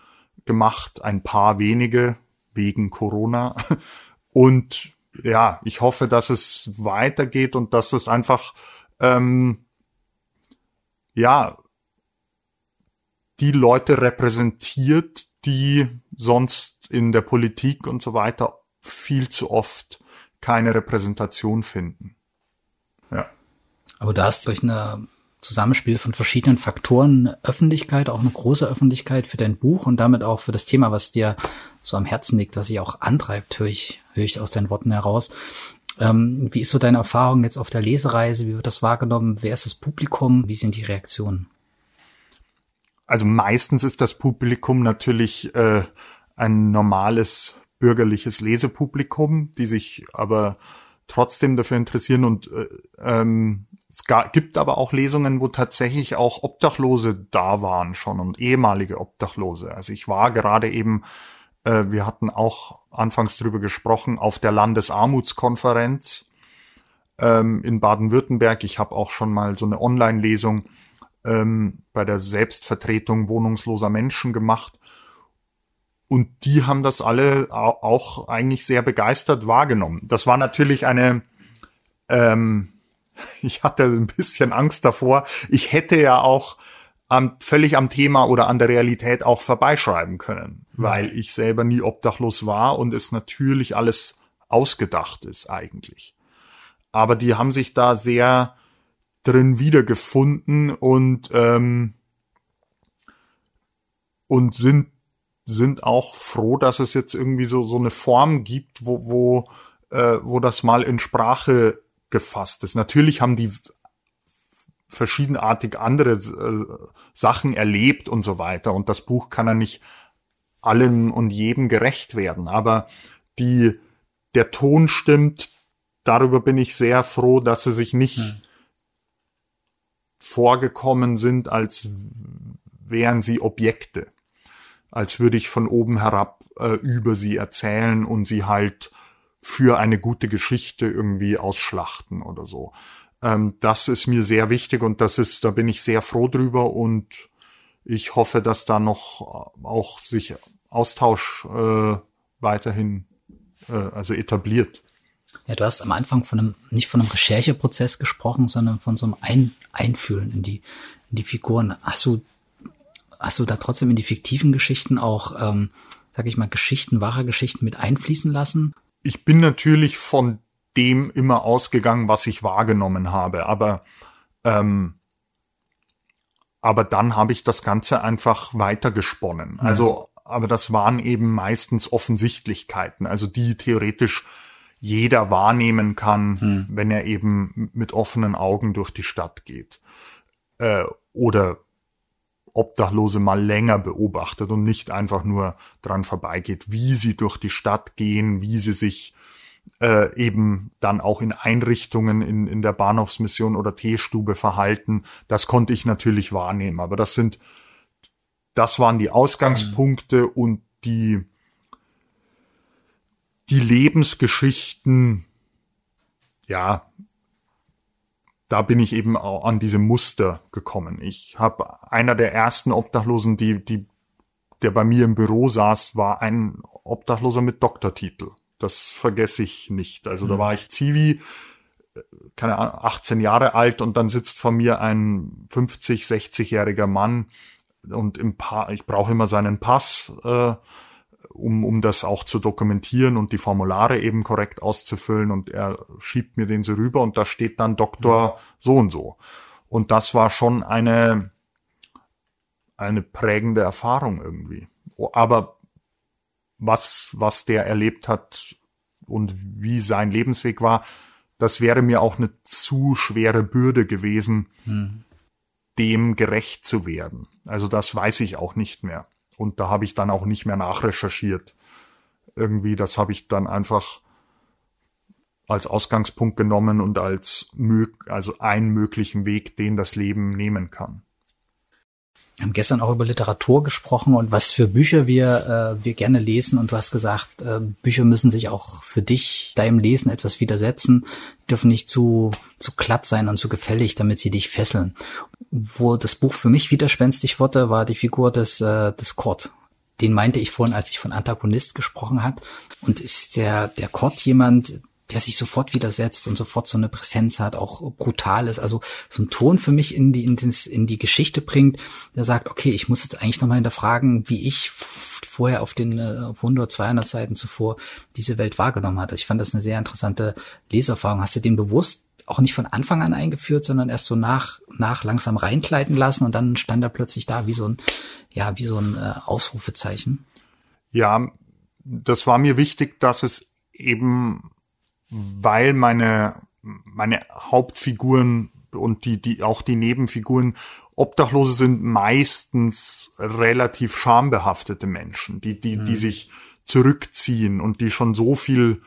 gemacht, ein paar wenige wegen Corona. <laughs> Und ja, ich hoffe, dass es weitergeht und dass es einfach ähm, ja die Leute repräsentiert, die sonst in der Politik und so weiter viel zu oft keine Repräsentation finden. Ja. Aber du hast durch eine Zusammenspiel von verschiedenen Faktoren Öffentlichkeit, auch eine große Öffentlichkeit für dein Buch und damit auch für das Thema, was dir so am Herzen liegt, was sich auch antreibt, höre ich, höre ich aus deinen Worten heraus. Ähm, wie ist so deine Erfahrung jetzt auf der Lesereise? Wie wird das wahrgenommen? Wer ist das Publikum? Wie sind die Reaktionen? Also meistens ist das Publikum natürlich äh, ein normales bürgerliches Lesepublikum, die sich aber trotzdem dafür interessieren und äh, ähm, es gibt aber auch Lesungen, wo tatsächlich auch Obdachlose da waren schon und ehemalige Obdachlose. Also ich war gerade eben, äh, wir hatten auch anfangs drüber gesprochen, auf der Landesarmutskonferenz ähm, in Baden-Württemberg. Ich habe auch schon mal so eine Online-Lesung ähm, bei der Selbstvertretung wohnungsloser Menschen gemacht. Und die haben das alle auch eigentlich sehr begeistert wahrgenommen. Das war natürlich eine ähm, <laughs> ich hatte ein bisschen Angst davor. Ich hätte ja auch am, völlig am Thema oder an der Realität auch vorbeischreiben können, mhm. weil ich selber nie obdachlos war und es natürlich alles ausgedacht ist eigentlich. Aber die haben sich da sehr drin wiedergefunden und ähm, und sind sind auch froh, dass es jetzt irgendwie so so eine Form gibt, wo wo äh, wo das mal in Sprache gefasst ist. Natürlich haben die verschiedenartig andere äh, Sachen erlebt und so weiter. Und das Buch kann ja nicht allem und jedem gerecht werden. Aber die, der Ton stimmt. Darüber bin ich sehr froh, dass sie sich nicht hm. vorgekommen sind, als wären sie Objekte. Als würde ich von oben herab äh, über sie erzählen und sie halt für eine gute Geschichte irgendwie ausschlachten oder so. Ähm, das ist mir sehr wichtig und das ist, da bin ich sehr froh drüber und ich hoffe, dass da noch äh, auch sich Austausch äh, weiterhin äh, also etabliert. Ja, du hast am Anfang von einem, nicht von einem Rechercheprozess gesprochen, sondern von so einem Ein Einfühlen in die, in die Figuren. Hast du, hast du da trotzdem in die fiktiven Geschichten auch, ähm, sag ich mal, Geschichten, wahre Geschichten mit einfließen lassen? ich bin natürlich von dem immer ausgegangen, was ich wahrgenommen habe, aber ähm, aber dann habe ich das Ganze einfach weitergesponnen. Mhm. Also, aber das waren eben meistens Offensichtlichkeiten, also die theoretisch jeder wahrnehmen kann, mhm. wenn er eben mit offenen Augen durch die Stadt geht. Äh, oder Obdachlose mal länger beobachtet und nicht einfach nur dran vorbeigeht, wie sie durch die Stadt gehen, wie sie sich äh, eben dann auch in Einrichtungen in, in der Bahnhofsmission oder Teestube verhalten. Das konnte ich natürlich wahrnehmen. Aber das sind, das waren die Ausgangspunkte und die, die Lebensgeschichten, ja, da bin ich eben auch an diese Muster gekommen. Ich habe einer der ersten Obdachlosen, die, die, der bei mir im Büro saß, war ein Obdachloser mit Doktortitel. Das vergesse ich nicht. Also mhm. da war ich Zivi, keine Ahnung, 18 Jahre alt und dann sitzt vor mir ein 50, 60-jähriger Mann und im pa ich brauche immer seinen Pass, äh, um, um das auch zu dokumentieren und die Formulare eben korrekt auszufüllen. Und er schiebt mir den so rüber und da steht dann Doktor so und so. Und das war schon eine, eine prägende Erfahrung irgendwie. Aber was, was der erlebt hat und wie sein Lebensweg war, das wäre mir auch eine zu schwere Bürde gewesen, hm. dem gerecht zu werden. Also das weiß ich auch nicht mehr. Und da habe ich dann auch nicht mehr nachrecherchiert. Irgendwie, das habe ich dann einfach als Ausgangspunkt genommen und als also einen möglichen Weg, den das Leben nehmen kann. Wir haben gestern auch über Literatur gesprochen und was für Bücher wir, äh, wir gerne lesen. Und du hast gesagt, äh, Bücher müssen sich auch für dich, deinem Lesen etwas widersetzen, dürfen nicht zu, zu glatt sein und zu gefällig, damit sie dich fesseln. Wo das Buch für mich widerspenstig wurde, war die Figur des, äh, des Kurt. Den meinte ich vorhin, als ich von Antagonist gesprochen hat. Und ist der, der Kurt jemand, der sich sofort widersetzt und sofort so eine Präsenz hat, auch brutal ist, also so ein Ton für mich in die, in, die, in die Geschichte bringt, der sagt, okay, ich muss jetzt eigentlich nochmal hinterfragen, wie ich vorher auf den äh, 100, 200 Seiten zuvor diese Welt wahrgenommen hatte. Ich fand das eine sehr interessante Leserfahrung. Hast du den bewusst auch nicht von Anfang an eingeführt, sondern erst so nach, nach langsam reinkleiden lassen und dann stand er plötzlich da wie so ein, ja, wie so ein äh, Ausrufezeichen? Ja, das war mir wichtig, dass es eben weil meine, meine Hauptfiguren und die, die, auch die Nebenfiguren Obdachlose sind meistens relativ schambehaftete Menschen, die, die, mhm. die sich zurückziehen und die schon so viel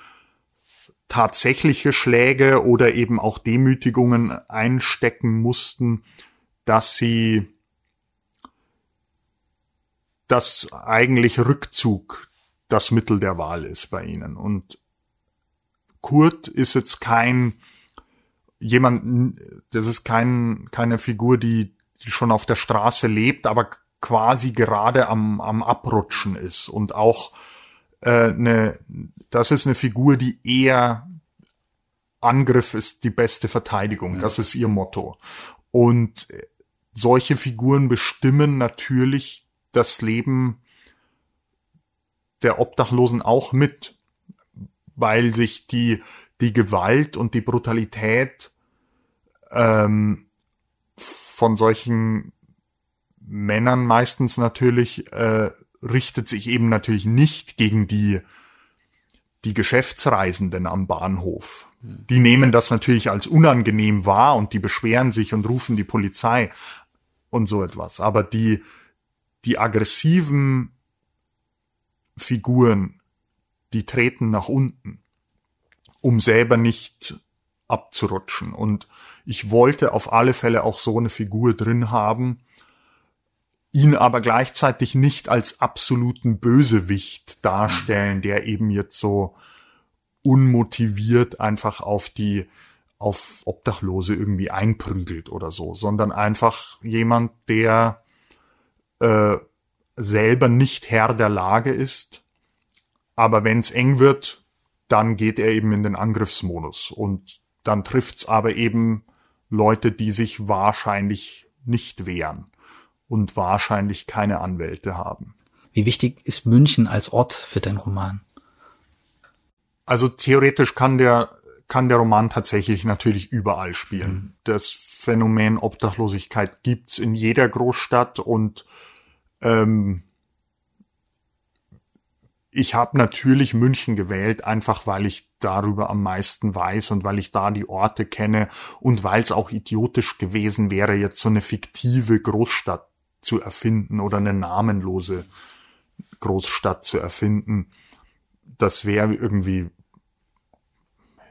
tatsächliche Schläge oder eben auch Demütigungen einstecken mussten, dass sie dass eigentlich Rückzug das Mittel der Wahl ist bei ihnen. Und Kurt ist jetzt kein jemand, das ist kein, keine Figur, die, die schon auf der Straße lebt, aber quasi gerade am, am Abrutschen ist und auch äh, eine, das ist eine Figur, die eher Angriff ist die beste Verteidigung. Das ist ihr Motto. Und solche Figuren bestimmen natürlich das Leben der Obdachlosen auch mit weil sich die, die Gewalt und die Brutalität ähm, von solchen Männern meistens natürlich äh, richtet sich eben natürlich nicht gegen die die Geschäftsreisenden am Bahnhof. Die nehmen das natürlich als unangenehm wahr und die beschweren sich und rufen die Polizei und so etwas. Aber die die aggressiven Figuren die treten nach unten, um selber nicht abzurutschen. Und ich wollte auf alle Fälle auch so eine Figur drin haben, ihn aber gleichzeitig nicht als absoluten Bösewicht darstellen, der eben jetzt so unmotiviert einfach auf die auf Obdachlose irgendwie einprügelt oder so, sondern einfach jemand, der äh, selber nicht Herr der Lage ist aber wenn es eng wird, dann geht er eben in den Angriffsmodus. Und dann trifft's aber eben Leute, die sich wahrscheinlich nicht wehren und wahrscheinlich keine Anwälte haben. Wie wichtig ist München als Ort für deinen Roman? Also theoretisch kann der, kann der Roman tatsächlich natürlich überall spielen. Mhm. Das Phänomen Obdachlosigkeit gibt's in jeder Großstadt und ähm, ich habe natürlich München gewählt, einfach weil ich darüber am meisten weiß und weil ich da die Orte kenne und weil es auch idiotisch gewesen wäre, jetzt so eine fiktive Großstadt zu erfinden oder eine namenlose Großstadt zu erfinden. Das wäre irgendwie,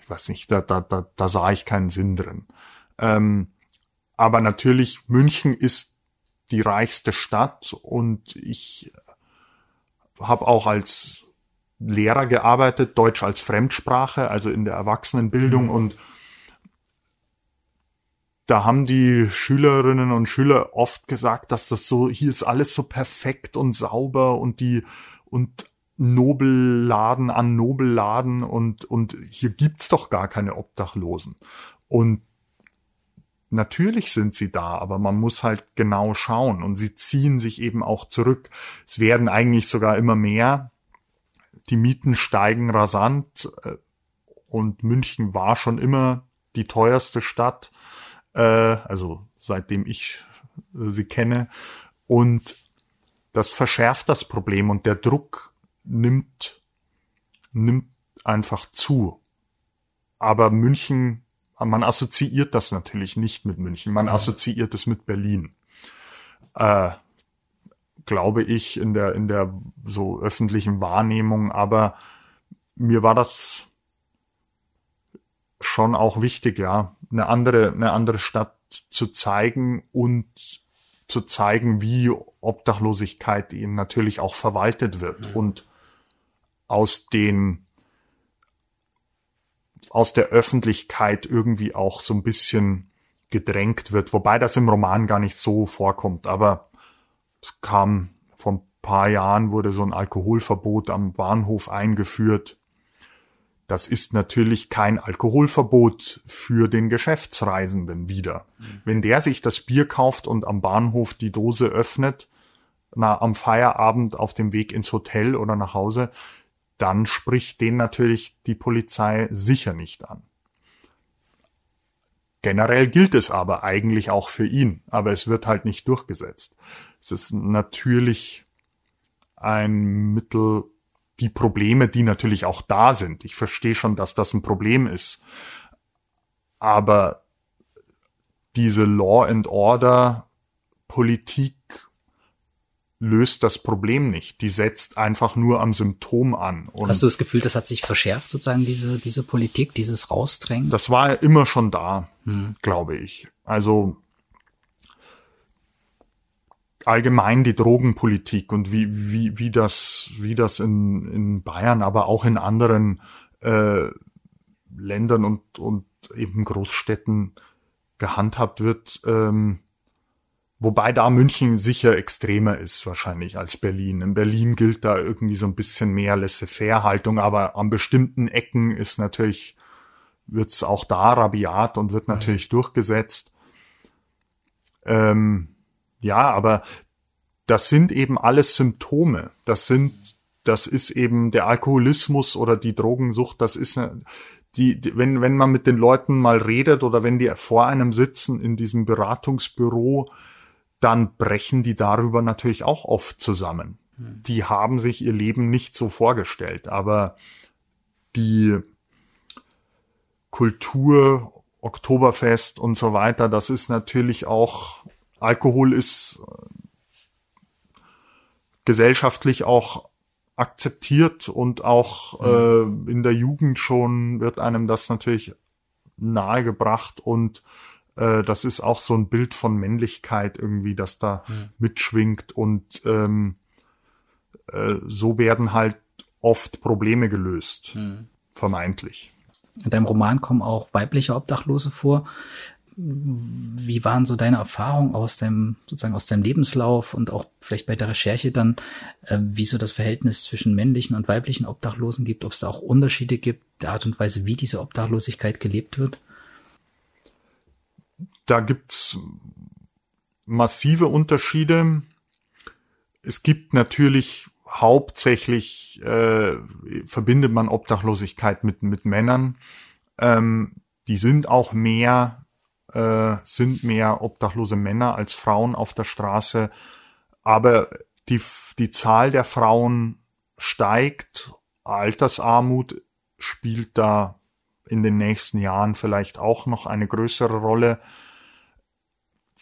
ich weiß nicht, da, da, da, da sah ich keinen Sinn drin. Ähm, aber natürlich, München ist die reichste Stadt und ich habe auch als Lehrer gearbeitet, Deutsch als Fremdsprache, also in der Erwachsenenbildung mhm. und da haben die Schülerinnen und Schüler oft gesagt, dass das so, hier ist alles so perfekt und sauber und die, und Nobelladen an Nobelladen und, und hier gibt's doch gar keine Obdachlosen. Und Natürlich sind sie da, aber man muss halt genau schauen und sie ziehen sich eben auch zurück. Es werden eigentlich sogar immer mehr. die Mieten steigen rasant äh, und München war schon immer die teuerste Stadt, äh, also seitdem ich äh, sie kenne. Und das verschärft das Problem und der Druck nimmt, nimmt einfach zu. Aber München, man assoziiert das natürlich nicht mit München, man assoziiert es mit Berlin. Äh, glaube ich, in der, in der so öffentlichen Wahrnehmung, aber mir war das schon auch wichtig, ja, eine andere, eine andere Stadt zu zeigen und zu zeigen, wie Obdachlosigkeit eben natürlich auch verwaltet wird mhm. und aus den aus der Öffentlichkeit irgendwie auch so ein bisschen gedrängt wird, wobei das im Roman gar nicht so vorkommt, aber es kam vor ein paar Jahren wurde so ein Alkoholverbot am Bahnhof eingeführt das ist natürlich kein Alkoholverbot für den Geschäftsreisenden wieder. Mhm. Wenn der sich das Bier kauft und am Bahnhof die Dose öffnet, na, am Feierabend auf dem Weg ins Hotel oder nach Hause, dann spricht den natürlich die Polizei sicher nicht an. Generell gilt es aber eigentlich auch für ihn, aber es wird halt nicht durchgesetzt. Es ist natürlich ein Mittel die Probleme, die natürlich auch da sind. Ich verstehe schon, dass das ein Problem ist. Aber diese Law and Order Politik löst das Problem nicht. Die setzt einfach nur am Symptom an. Und Hast du das Gefühl, das hat sich verschärft, sozusagen, diese, diese Politik, dieses Rausdrängen? Das war ja immer schon da, hm. glaube ich. Also allgemein die Drogenpolitik und wie, wie, wie das, wie das in, in Bayern, aber auch in anderen äh, Ländern und, und eben Großstädten gehandhabt wird. Ähm, wobei da München sicher extremer ist wahrscheinlich als Berlin. In Berlin gilt da irgendwie so ein bisschen mehr Laissez-faire-Haltung, aber an bestimmten Ecken ist natürlich, wird's auch da rabiat und wird mhm. natürlich mhm. durchgesetzt. Ähm, ja, aber das sind eben alles Symptome. Das sind, das ist eben der Alkoholismus oder die Drogensucht. Das ist die, die wenn, wenn man mit den Leuten mal redet oder wenn die vor einem sitzen in diesem Beratungsbüro, dann brechen die darüber natürlich auch oft zusammen. Hm. Die haben sich ihr Leben nicht so vorgestellt, aber die Kultur, Oktoberfest und so weiter, das ist natürlich auch Alkohol ist äh, gesellschaftlich auch akzeptiert und auch mhm. äh, in der Jugend schon wird einem das natürlich nahegebracht und äh, das ist auch so ein Bild von Männlichkeit irgendwie, das da mhm. mitschwingt und ähm, äh, so werden halt oft Probleme gelöst, mhm. vermeintlich. In deinem Roman kommen auch weibliche Obdachlose vor. Wie waren so deine Erfahrungen aus deinem, sozusagen aus deinem Lebenslauf und auch vielleicht bei der Recherche dann, äh, wie so das Verhältnis zwischen männlichen und weiblichen Obdachlosen gibt, ob es da auch Unterschiede gibt, der Art und Weise, wie diese Obdachlosigkeit gelebt wird? Da gibt's massive Unterschiede. Es gibt natürlich hauptsächlich äh, verbindet man Obdachlosigkeit mit mit Männern. Ähm, die sind auch mehr äh, sind mehr obdachlose Männer als Frauen auf der Straße. Aber die, die Zahl der Frauen steigt. Altersarmut spielt da in den nächsten Jahren vielleicht auch noch eine größere Rolle.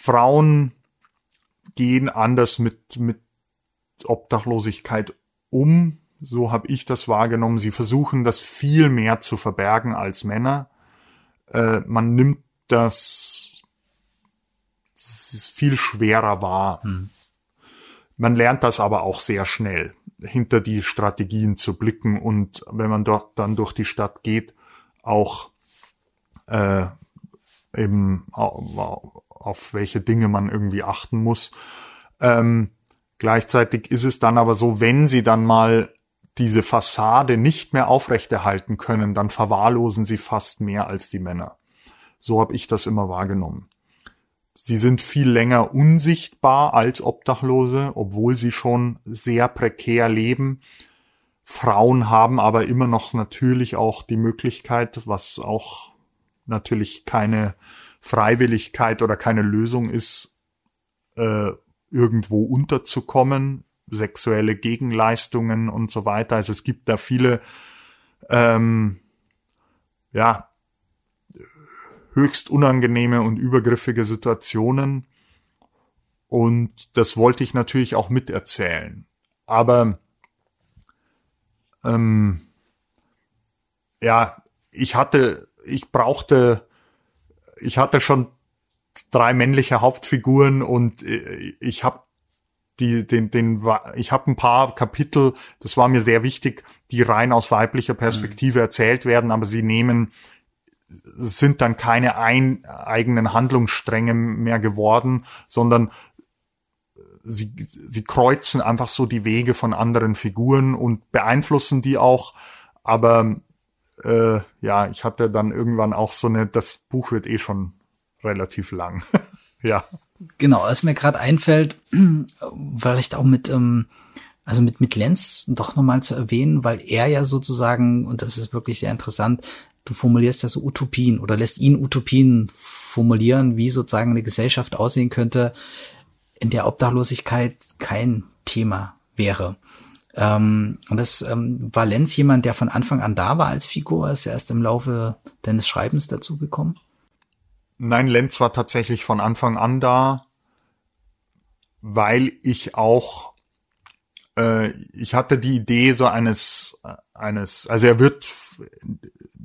Frauen gehen anders mit, mit Obdachlosigkeit um. So habe ich das wahrgenommen. Sie versuchen das viel mehr zu verbergen als Männer. Äh, man nimmt dass es viel schwerer war. Hm. Man lernt das aber auch sehr schnell, hinter die Strategien zu blicken und wenn man dort dann durch die Stadt geht, auch äh, eben auf, welche Dinge man irgendwie achten muss. Ähm, gleichzeitig ist es dann aber so, wenn sie dann mal diese Fassade nicht mehr aufrechterhalten können, dann verwahrlosen sie fast mehr als die Männer. So habe ich das immer wahrgenommen. Sie sind viel länger unsichtbar als Obdachlose, obwohl sie schon sehr prekär leben. Frauen haben aber immer noch natürlich auch die Möglichkeit, was auch natürlich keine Freiwilligkeit oder keine Lösung ist, äh, irgendwo unterzukommen, sexuelle Gegenleistungen und so weiter. Also es gibt da viele, ähm, ja, höchst unangenehme und übergriffige Situationen. Und das wollte ich natürlich auch miterzählen. Aber ähm, ja, ich hatte, ich brauchte, ich hatte schon drei männliche Hauptfiguren und äh, ich habe die, den, den, ich habe ein paar Kapitel, das war mir sehr wichtig, die rein aus weiblicher Perspektive mhm. erzählt werden, aber sie nehmen, sind dann keine ein, eigenen Handlungsstränge mehr geworden, sondern sie, sie kreuzen einfach so die Wege von anderen Figuren und beeinflussen die auch. Aber äh, ja, ich hatte dann irgendwann auch so eine, das Buch wird eh schon relativ lang. <laughs> ja. Genau, was mir gerade einfällt, <clears throat> vielleicht auch mit, ähm, also mit, mit Lenz doch nochmal zu erwähnen, weil er ja sozusagen, und das ist wirklich sehr interessant, du formulierst ja so Utopien oder lässt ihn Utopien formulieren, wie sozusagen eine Gesellschaft aussehen könnte, in der Obdachlosigkeit kein Thema wäre. Ähm, und das ähm, war Lenz jemand, der von Anfang an da war als Figur, ist er erst im Laufe deines Schreibens dazu gekommen? Nein, Lenz war tatsächlich von Anfang an da, weil ich auch, äh, ich hatte die Idee so eines, eines, also er wird,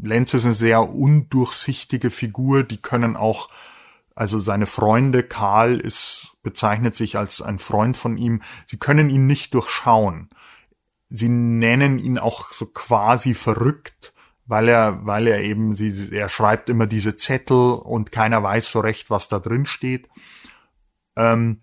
Lenz ist eine sehr undurchsichtige Figur, die können auch also seine Freunde, Karl ist, bezeichnet sich als ein Freund von ihm. Sie können ihn nicht durchschauen. Sie nennen ihn auch so quasi verrückt, weil er, weil er eben, sie, er schreibt immer diese Zettel und keiner weiß so recht, was da drin steht. Ähm,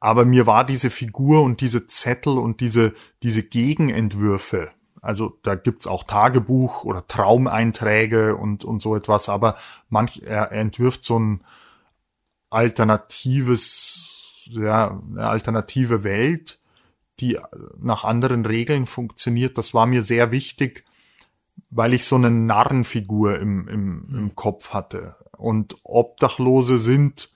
aber mir war diese Figur und diese Zettel und diese, diese Gegenentwürfe, also da gibt's auch Tagebuch oder Traumeinträge und, und so etwas, aber manch, er, er entwirft so ein alternatives, ja, eine alternative Welt, die nach anderen Regeln funktioniert. Das war mir sehr wichtig, weil ich so eine Narrenfigur im, im, im Kopf hatte. Und Obdachlose sind,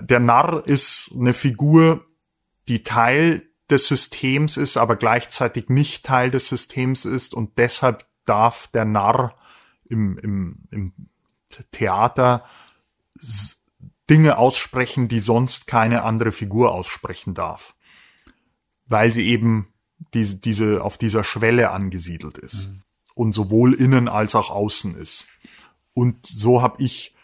der Narr ist eine Figur, die Teil des Systems ist, aber gleichzeitig nicht Teil des Systems ist und deshalb darf der Narr im, im, im Theater Dinge aussprechen, die sonst keine andere Figur aussprechen darf, weil sie eben diese, diese auf dieser Schwelle angesiedelt ist mhm. und sowohl innen als auch außen ist. Und so habe ich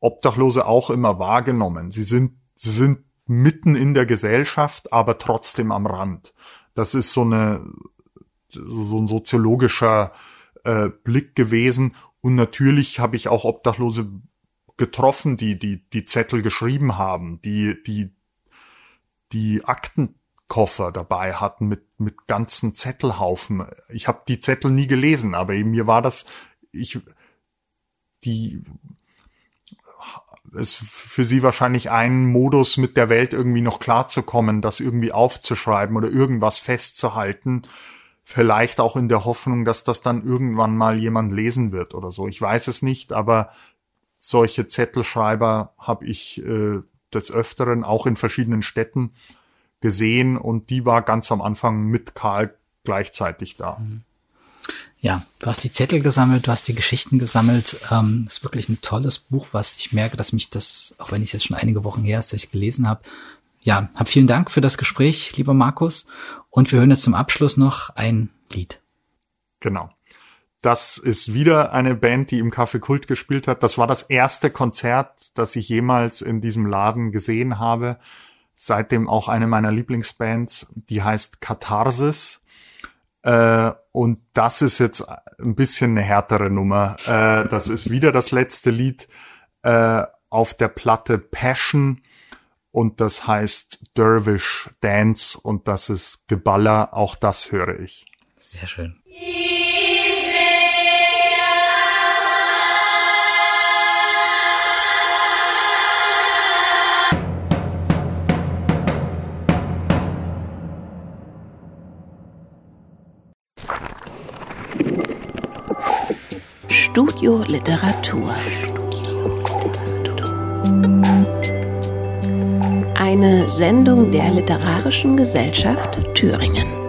Obdachlose auch immer wahrgenommen. Sie sind, sie sind mitten in der Gesellschaft, aber trotzdem am Rand. Das ist so eine so ein soziologischer äh, Blick gewesen. Und natürlich habe ich auch Obdachlose getroffen, die die die Zettel geschrieben haben, die die die Aktenkoffer dabei hatten mit mit ganzen Zettelhaufen. Ich habe die Zettel nie gelesen, aber mir war das ich die ist für sie wahrscheinlich ein Modus, mit der Welt irgendwie noch klarzukommen, das irgendwie aufzuschreiben oder irgendwas festzuhalten. Vielleicht auch in der Hoffnung, dass das dann irgendwann mal jemand lesen wird oder so. Ich weiß es nicht, aber solche Zettelschreiber habe ich äh, des Öfteren auch in verschiedenen Städten gesehen und die war ganz am Anfang mit Karl gleichzeitig da. Mhm. Ja, du hast die Zettel gesammelt, du hast die Geschichten gesammelt. Ähm, ist wirklich ein tolles Buch, was ich merke, dass mich das, auch wenn ich es jetzt schon einige Wochen her ist, dass ich gelesen habe. Ja, hab vielen Dank für das Gespräch, lieber Markus. Und wir hören jetzt zum Abschluss noch ein Lied. Genau. Das ist wieder eine Band, die im Café Kult gespielt hat. Das war das erste Konzert, das ich jemals in diesem Laden gesehen habe. Seitdem auch eine meiner Lieblingsbands, die heißt Katharsis. Äh, und das ist jetzt ein bisschen eine härtere Nummer. Äh, das ist wieder das letzte Lied äh, auf der Platte Passion und das heißt Dervish Dance und das ist Geballer. Auch das höre ich. Sehr schön. Studio Literatur. Eine Sendung der Literarischen Gesellschaft Thüringen.